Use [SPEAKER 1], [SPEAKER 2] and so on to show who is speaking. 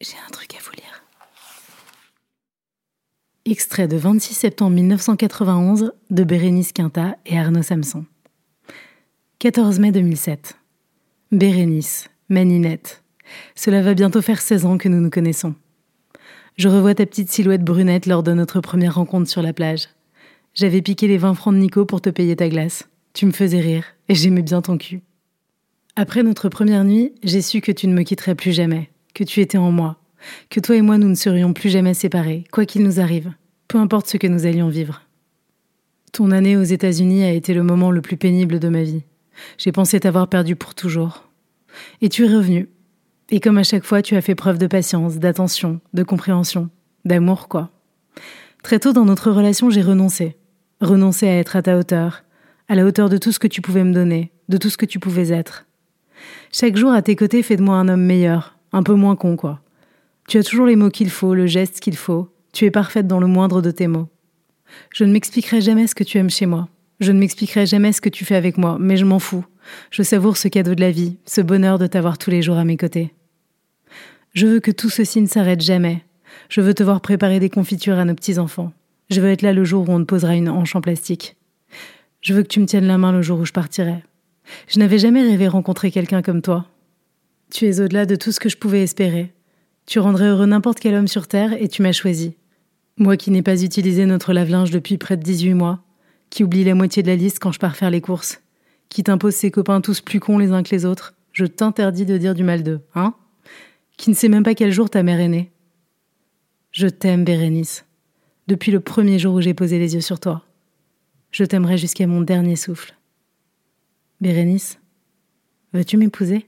[SPEAKER 1] J'ai un truc à vous lire. Extrait de 26 septembre 1991 de Bérénice Quinta et Arnaud Samson. 14 mai 2007. Bérénice, Maninette. Cela va bientôt faire 16 ans que nous nous connaissons. Je revois ta petite silhouette brunette lors de notre première rencontre sur la plage. J'avais piqué les 20 francs de Nico pour te payer ta glace. Tu me faisais rire et j'aimais bien ton cul. Après notre première nuit, j'ai su que tu ne me quitterais plus jamais que tu étais en moi, que toi et moi nous ne serions plus jamais séparés, quoi qu'il nous arrive, peu importe ce que nous allions vivre. Ton année aux États-Unis a été le moment le plus pénible de ma vie. J'ai pensé t'avoir perdu pour toujours. Et tu es revenu. Et comme à chaque fois, tu as fait preuve de patience, d'attention, de compréhension, d'amour, quoi. Très tôt dans notre relation, j'ai renoncé. Renoncé à être à ta hauteur, à la hauteur de tout ce que tu pouvais me donner, de tout ce que tu pouvais être. Chaque jour à tes côtés fait de moi un homme meilleur, un peu moins con, quoi. Tu as toujours les mots qu'il faut, le geste qu'il faut. Tu es parfaite dans le moindre de tes mots. Je ne m'expliquerai jamais ce que tu aimes chez moi. Je ne m'expliquerai jamais ce que tu fais avec moi, mais je m'en fous. Je savoure ce cadeau de la vie, ce bonheur de t'avoir tous les jours à mes côtés. Je veux que tout ceci ne s'arrête jamais. Je veux te voir préparer des confitures à nos petits-enfants. Je veux être là le jour où on te posera une hanche en plastique. Je veux que tu me tiennes la main le jour où je partirai. Je n'avais jamais rêvé rencontrer quelqu'un comme toi. Tu es au-delà de tout ce que je pouvais espérer. Tu rendrais heureux n'importe quel homme sur Terre et tu m'as choisi. Moi qui n'ai pas utilisé notre lave-linge depuis près de 18 mois, qui oublie la moitié de la liste quand je pars faire les courses, qui t'impose ses copains tous plus cons les uns que les autres, je t'interdis de dire du mal d'eux, hein? Qui ne sait même pas quel jour ta mère est née. Je t'aime, Bérénice, depuis le premier jour où j'ai posé les yeux sur toi. Je t'aimerai jusqu'à mon dernier souffle. Bérénice, veux-tu m'épouser?